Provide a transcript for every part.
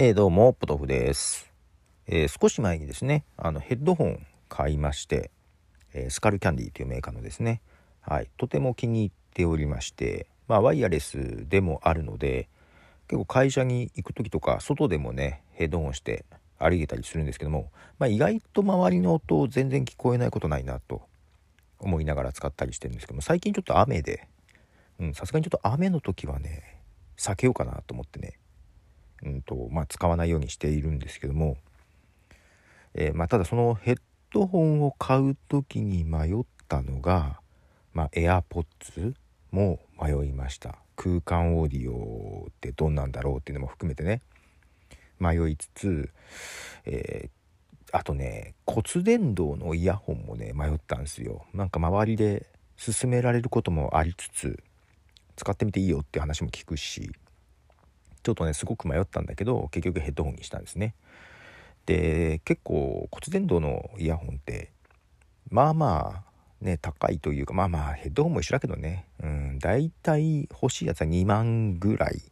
えー、どうも、ポトフです。えー、少し前にですね、あのヘッドホン買いまして、えー、スカルキャンディというメーカーのですね、はい、とても気に入っておりまして、まあ、ワイヤレスでもあるので、結構会社に行く時とか、外でもね、ヘッドホンして歩けたりするんですけども、まあ、意外と周りの音全然聞こえないことないなと思いながら使ったりしてるんですけども、最近ちょっと雨で、うん、さすがにちょっと雨の時はね、避けようかなと思ってね、うんとまあ、使わないようにしているんですけども、えー、まあ、ただそのヘッドホンを買う時に迷ったのが、まあ、AirPods も迷いました。空間オーディオってどんなんだろうっていうのも含めてね。迷いつつ、えー、あとね骨伝導のイヤホンもね迷ったんですよ。なんか周りで勧められることもありつつ使ってみていいよって話も聞くし。ちょっとねすごく迷ったんだけど結局ヘッドホンにしたんですね。で結構骨伝導のイヤホンってまあまあね高いというかまあまあヘッドホンも一緒だけどね。うん大体欲しいやつは2万ぐらい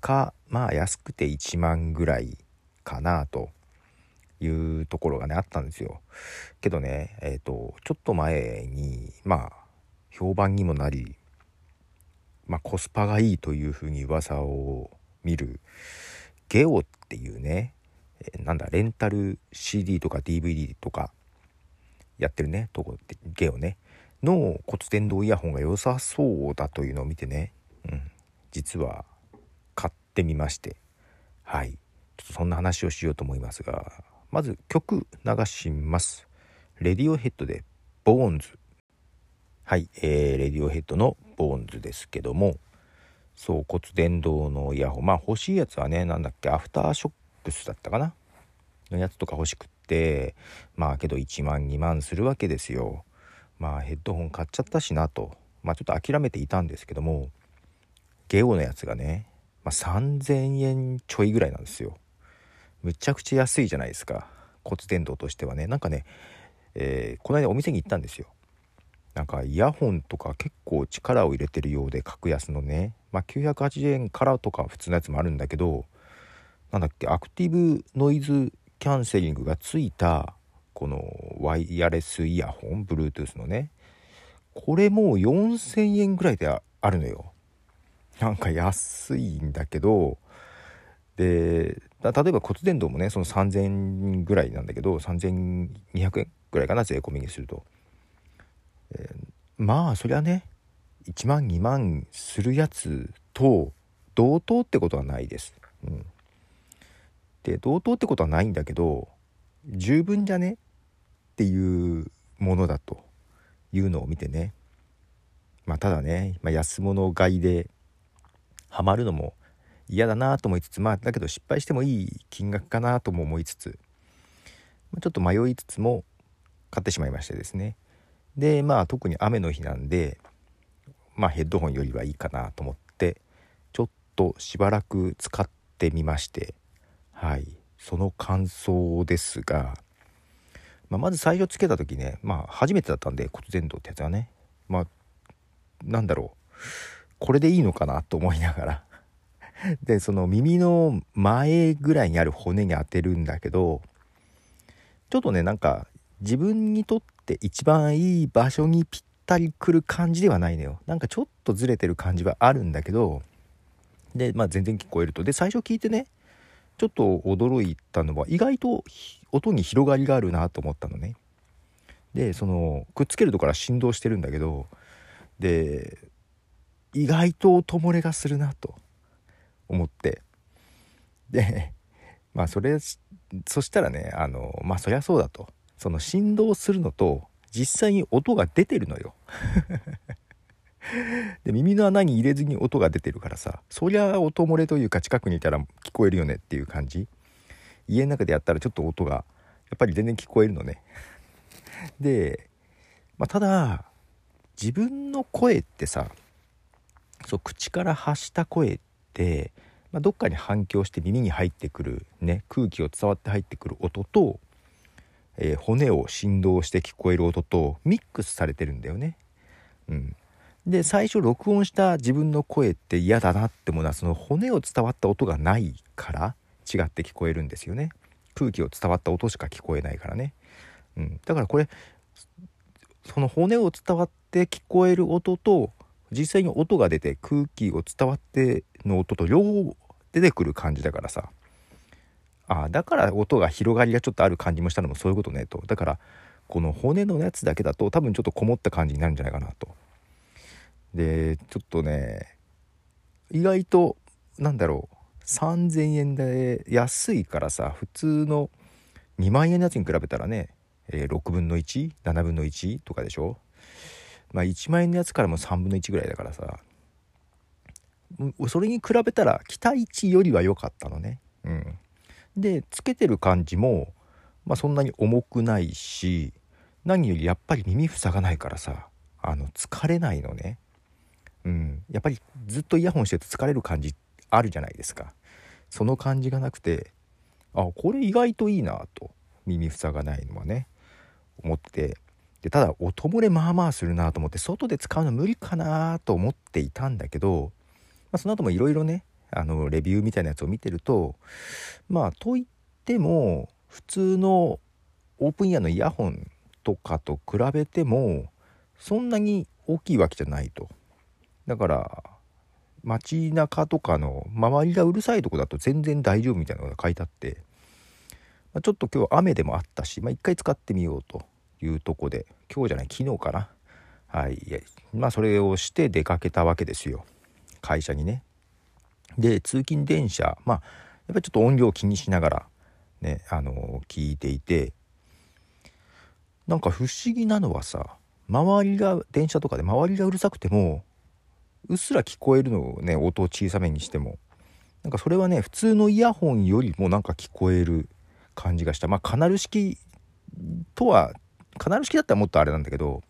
かまあ安くて1万ぐらいかなというところがねあったんですよ。けどねえっ、ー、とちょっと前にまあ評判にもなりまあコスパがいいというふうに噂を見る。ゲオっていうね、えなんだレンタル CD とか DVD とかやってるねとこってゲオね。の骨伝導イヤホンが良さそうだというのを見てね、うん、実は買ってみまして。はい。ちょっとそんな話をしようと思いますが。まず曲流します。レディオヘッドでボーンズはい、えー、レディオヘッドのボーンズですけども。そう骨伝導のイヤホン。まあ欲しいやつはね何だっけアフターショックスだったかな？のやつとか欲しくってまあけど1万2万するわけですよ。まあヘッドホン買っちゃったしなと。まあちょっと諦めていたんですけどもゲオのやつがね、まあ、3000円ちょいぐらいなんですよ。むちゃくちゃ安いじゃないですか。骨伝導としてはね。なんかね、えー、この間お店に行ったんですよ。なんかイヤホンとか結構力を入れてるようで格安のねまあ、980円からとか普通のやつもあるんだけどなんだっけアクティブノイズキャンセリングがついたこのワイヤレスイヤホン Bluetooth のねこれもう4000円ぐらいであるのよ。なんか安いんだけどで例えば骨伝導もねその3000円ぐらいなんだけど3200円ぐらいかな税込みにすると、えー、まあそりゃね1万2万するやつと同等ってことはないです。うん、で同等ってことはないんだけど十分じゃね？っていうものだというのを見てね。まあただね、まあ、安物買いでハマるのも嫌だなと思いつつまあだけど失敗してもいい金額かなとも思いつつちょっと迷いつつも買ってしまいましてですね。でまあ特に雨の日なんでまあ、ヘッドホンよりはいいかなと思ってちょっとしばらく使ってみましてはい。その感想ですが、まあ、まず最初つけた時ねまあ初めてだったんで骨伝導ってやつはねまあなんだろうこれでいいのかなと思いながら。でその耳の前ぐらいにある骨に当てるんだけどちょっとねなんか自分にとって一番いい場所にぴったりくる感じではないのよ。なんかちょっとずれてる感じはあるんだけどでまあ全然聞こえると。で最初聞いてねちょっと驚いたのは意外と音に広がりがあるなと思ったのね。でそのくっつけるとこから振動してるんだけどで意外と音漏れがするなと思って。でまあそれそしたらねあのまあそりゃそうだと。その振動するのと実際に音が出てるのよ。で耳の穴に入れずに音が出てるからさそりゃ音漏れというか近くにいたら聞こえるよねっていう感じ。家の中でやったらちょっと音がやっぱり全然聞こえるのね。で、まあ、ただ自分の声ってさそう口から発した声って、まあ、どっかに反響して耳に入ってくるね空気を伝わって入ってくる音とえー、骨を振動して聞こえる音とミックスされてるんだよね。うん、で最初録音した自分の声って嫌だなって思うのはその骨を伝わった音がないから違って聞こえるんですよね。空気を伝わった音しか聞こえないからね、うん、だからこれその骨を伝わって聞こえる音と実際に音が出て空気を伝わっての音と両方出てくる感じだからさ。あだから音が広がりがちょっとある感じもしたのもそういうことねと。だからこの骨のやつだけだと多分ちょっとこもった感じになるんじゃないかなと。でちょっとね意外となんだろう3000円で安いからさ普通の2万円のやつに比べたらね、えー、6分の17分の1とかでしょ。まあ1万円のやつからも3分の1ぐらいだからさ。それに比べたら期待値よりは良かったのね。うん。でつけてる感じも、まあ、そんなに重くないし何よりやっぱり耳塞がないからさあの疲れないのね。うん。やっぱりずっとイヤホンしてると疲れる感じあるじゃないですか。その感じがなくてあこれ意外といいなと耳塞がないのはね思って。でただ音漏れまあまあするなと思って外で使うの無理かなと思っていたんだけど、まあ、その後もいろいろねあのレビューみたいなやつを見てるとまあといっても普通のオープンイヤーのイヤホンとかと比べてもそんなに大きいわけじゃないと。だから街中とかの周りがうるさいとこだと全然大丈夫みたいなのが書いてあって、まあ、ちょっと今日雨でもあったし、まあ、一回使ってみようというとこで今日じゃない昨日かな。はい。まあそれをして出かけたわけですよ。会社にね。で通勤電車まあやっぱりちょっと音量を気にしながらねあの聞いていてなんか不思議なのはさ周りが電車とかで周りがうるさくてもうっすら聞こえるのをね音を小さめにしてもなんかそれはね普通のイヤホンよりもなんか聞こえる感じがした。まあカナル式とはカナル式だったらもっとあれなんだけど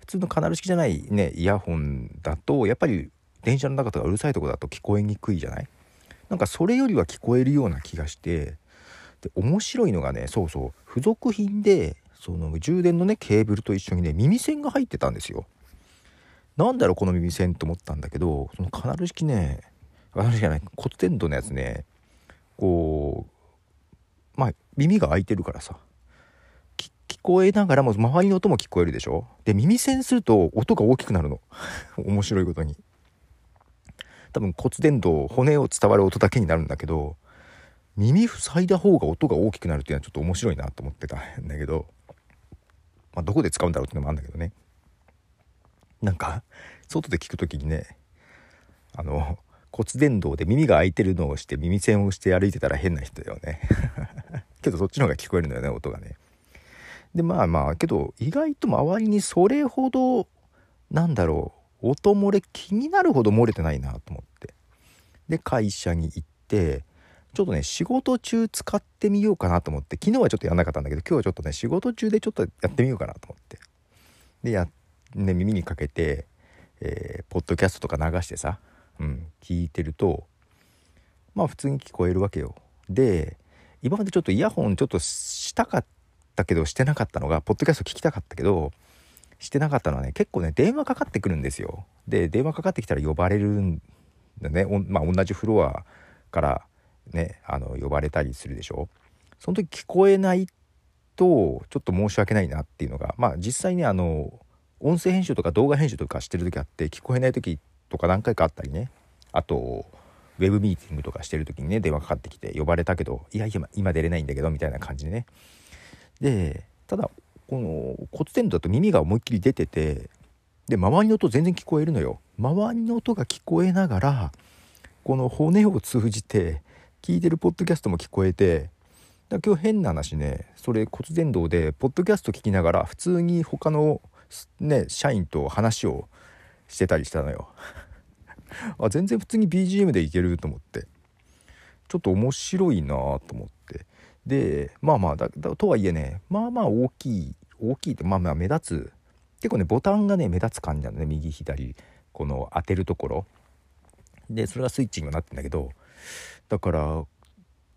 普通のカナル式じゃないねイヤホンだとやっぱり電車の中とかうるさいとこだと聞こえにくいじゃない？なんかそれよりは聞こえるような気がしてで面白いのがねそうそう付属品でその充電のねケーブルと一緒にね耳栓が入ってたんですよ。なんだろうこの耳栓と思ったんだけどそのカナル式ねカナルじゃない骨伝導のやつねこうまあ耳が開いてるからさ聞こえながらも周りの音も聞こえるでしょ？で耳栓すると音が大きくなるの。面白いことに。多分骨伝導骨を伝わる音だけになるんだけど耳塞いだ方が音が大きくなるっていうのはちょっと面白いなと思ってたんだけど、まあ、どこで使うんだろうっていうのもあるんだけどね。なんか外で聞く時にねあの骨伝導で耳が開いてるのをして耳栓をして歩いてたら変な人だよね。けどそっちの方が聞こえるのよね音がね。でまあまあけど意外と周りにそれほどなんだろう音漏れ気になるほど漏れてないなと思って。で会社に行ってちょっとね仕事中使ってみようかなと思って。昨日はちょっとやんなかったんだけど今日はちょっとね仕事中でちょっとやってみようかなと思って。でやね耳にかけて、えー、ポッドキャストとか流してさ、うん、聞いてるとまあ普通に聞こえるわけよ。で今までちょっとイヤホンちょっとしたかったけどしてなかったのがポッドキャスト聞きたかったけどしてなかったのはね結構ね電話かかってくるんですよ。で電話かかってきたら呼ばれるんだね。まあ同じフロアからねあの呼ばれたりするでしょ。その時聞こえないとちょっと申し訳ないなっていうのがまあ実際にあの音声編集とか動画編集とかしてる時あって聞こえない時とか何回かあったりね。あとウェブミーティングとかしてる時にね電話かかってきて呼ばれたけどいや今今出れないんだけどみたいな感じでね。でただこの骨伝導だと耳が思いっきり出ててで周りの音全然聞こえるのよ。周りの音が聞こえながらこの骨を通じて聞いてるポッドキャストも聞こえてだ今日変な話ねそれ骨伝導でポッドキャスト聞きながら普通に他のね社員と話をしてたりしたのよ。あ全然普通に BGM でいけると思って。ちょっと面白いなと思って。でまあまあだとはいえねまあまあ大きい大きいってまあまあ目立つ。結構ねボタンがね目立つ感じなのね右左この当てるところ。でそれがスイッチにはなってんだけどだから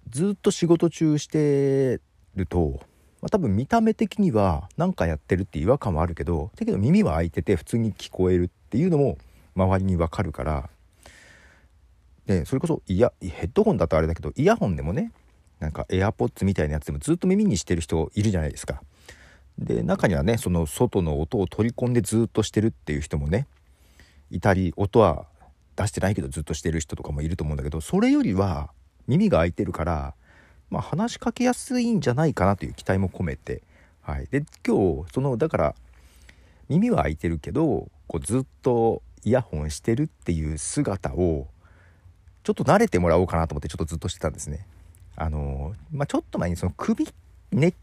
ずっと仕事中してると、まあ、多分見た目的には何かやってるって違和感はあるけどだけど耳は開いてて普通に聞こえるっていうのも周りにわかるから。でそれこそイヤヘッドホンだとあれだけどイヤホンでもねなんか AirPods みたいなやつでもずっと耳にしてる人いるじゃないですか。で中にはねその外の音を取り込んでずっとしてるっていう人もねいたり音は出してないけどずっとしてる人とかもいると思うんだけどそれよりは耳が開いてるから、まあ、話しかけやすいんじゃないかなという期待も込めて、はい、で今日そのだから耳は開いてるけどこうずっとイヤホンしてるっていう姿をちょっと慣れてもらおうかなと思ってちょっとずっとしてたんですね。あのまあ、ちょっと前にその首ネッ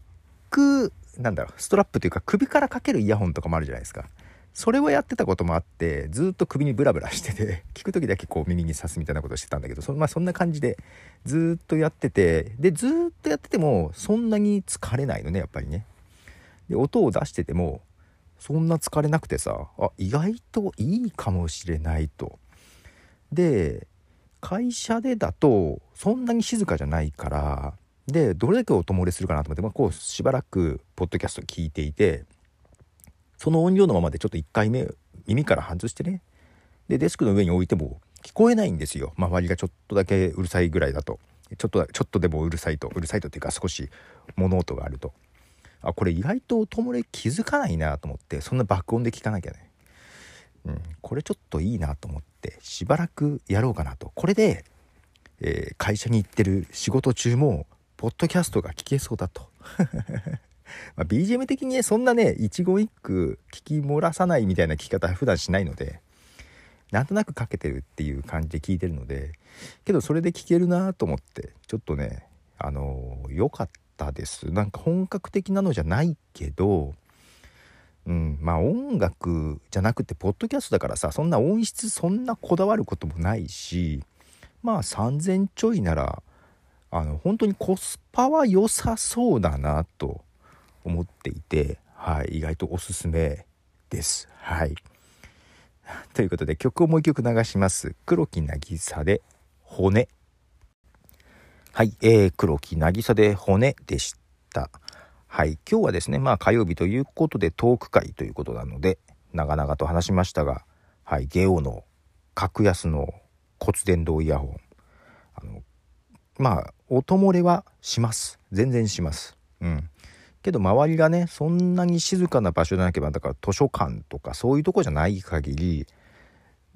クなんだろうストラップというか首からかけるイヤホンとかもあるじゃないですか。それをやってたこともあってずっと首にブラブラしてて 聞く時だけこう耳に刺すみたいなことをしてたんだけどそ,、まあ、そんな感じでずっとやっててでずっとやっててもそんなに疲れないのねやっぱりね。で音を出しててもそんな疲れなくてさあ意外といいかもしれないと。で会社でだとそんなに静かじゃないからでどれだけ音漏れするかなと思って、まあ、こうしばらくポッドキャスト聞いていてその音量のままでちょっと1回目耳から外してねでデスクの上に置いても聞こえないんですよ。周りがちょっとだけうるさいぐらいだと。ちょっとちょっとでもうるさいと。うるさいとっていうか少し物音があると。あこれ意外と音漏れ気づかないなと思ってそんな爆音で聞かなきゃね、うん、これちょっといいなと思ってしばらくやろうかなと。これで、えー、会社に行ってる仕事中もポッドキャストが聞けそうだと。まあ、BGM 的にねそんなね一言一句聞き漏らさないみたいな聞き方は普段しないのでなんとなくかけてるっていう感じで聞いてるのでけどそれで聞けるなと思ってちょっとねあの良かったです。なんか本格的なのじゃないけどうんまあ音楽じゃなくてポッドキャストだからさそんな音質そんなこだわることもないしまあ3,000ちょいならあの本当にコスパは良さそうだなと思っていて、はい、意外とおすすめです。はい。ということで曲をもう一曲流します。黒木渚で骨。はい、えー、黒木渚で骨でした。はい、今日はですね、まあ火曜日ということでトーク会ということなので、長々と話しましたが、はい、ゲオの格安の骨伝導イヤホン。あのまあ、音漏れはします。全然します。うん。けど周りがねそんなに静かな場所じゃなければだから図書館とかそういうとこじゃない限り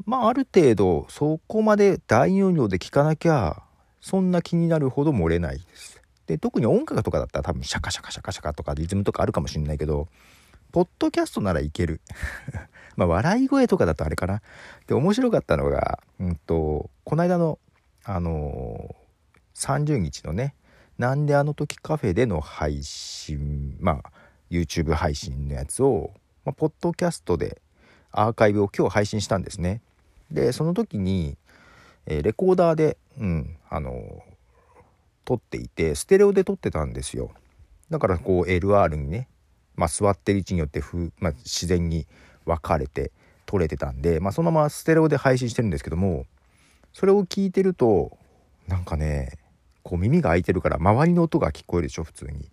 まあある程度そこまで大容量で聞かなきゃそんな気になるほど漏れないです。で特に音楽とかだったら多分シャカシャカシャカシャカとかリズムとかあるかもしれないけどポッドキャストならいける まあ笑い声とかだとあれかなで面白かったのがうんとこの間のあのー、30日のねなんであの時カフェでの配信まあ YouTube 配信のやつを、まあ、ポッドキャストでアーカイブを今日配信したんですね。でその時に、えー、レコーダーで、うん、あの撮っていてステレオで撮ってたんですよ。だからこう LR にね、まあ、座ってる位置によってふ、まあ、自然に分かれて撮れてたんで、まあ、そのままステレオで配信してるんですけどもそれを聞いてるとなんかねこう耳が開いてるから周りの音が聞こえるでしょ普通に。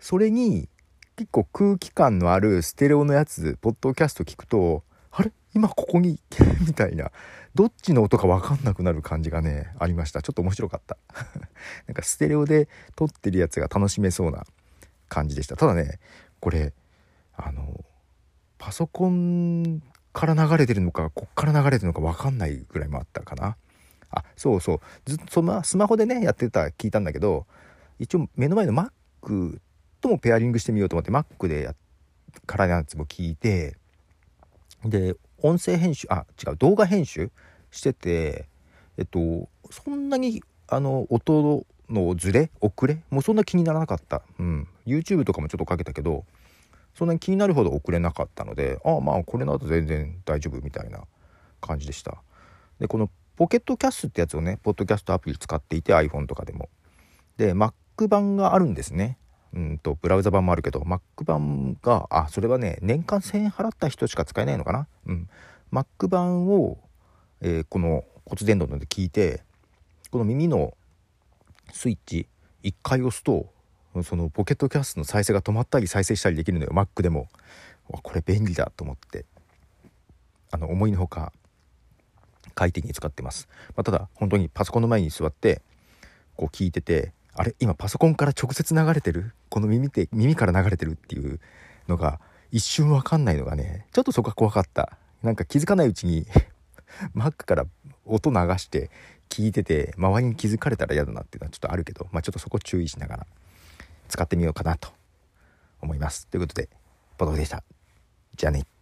それに結構空気感のあるステレオのやつポッドキャスト聞くと今ここに みたいなどっちの音か分かんなくなる感じがねありました。ちょっと面白かった。なんかステレオで撮ってるやつが楽しめそうな感じでした。ただねこれあのパソコンから流れてるのかこっから流れてるのか分かんないぐらいもあったかな。あそうそう。ずっとスマホでねやってた聞いたんだけど一応目の前の Mac ともペアリングしてみようと思って Mac でやからのやつも聞いてで音声編集あ違う動画編集しててえっとそんなにあの音のズレ遅れもうそんな気にならなかった、うん、YouTube とかもちょっとかけたけどそんなに気になるほど遅れなかったのでああまあこれの後全然大丈夫みたいな感じでした。でこのポケットキャストってやつをねポッドキャストアプリ使っていて iPhone とかでも。で Mac 版があるんですね。うんとブラウザ版もあるけど Mac 版があそれはね年間1000円払った人しか使えないのかな？うん。Mac 版を、えー、この骨伝導ので聞いてこの耳のスイッチ1回押すとそのポケットキャストの再生が止まったり再生したりできるのよ。Mac でも。これ便利だと思って。あの思いのほか快適に使ってます、まあ、ただ本当にパソコンの前に座ってこう聞いててあれ今パソコンから直接流れてる？この耳って耳から流れてるっていうのが一瞬わかんないのがねちょっとそこが怖かった。なんか気づかないうちに Mac から音流して聞いてて周りに気づかれたら嫌だなっていうのはちょっとあるけど、まあ、ちょっとそこ注意しながら使ってみようかなと思います。ということでポトフでした。じゃあね。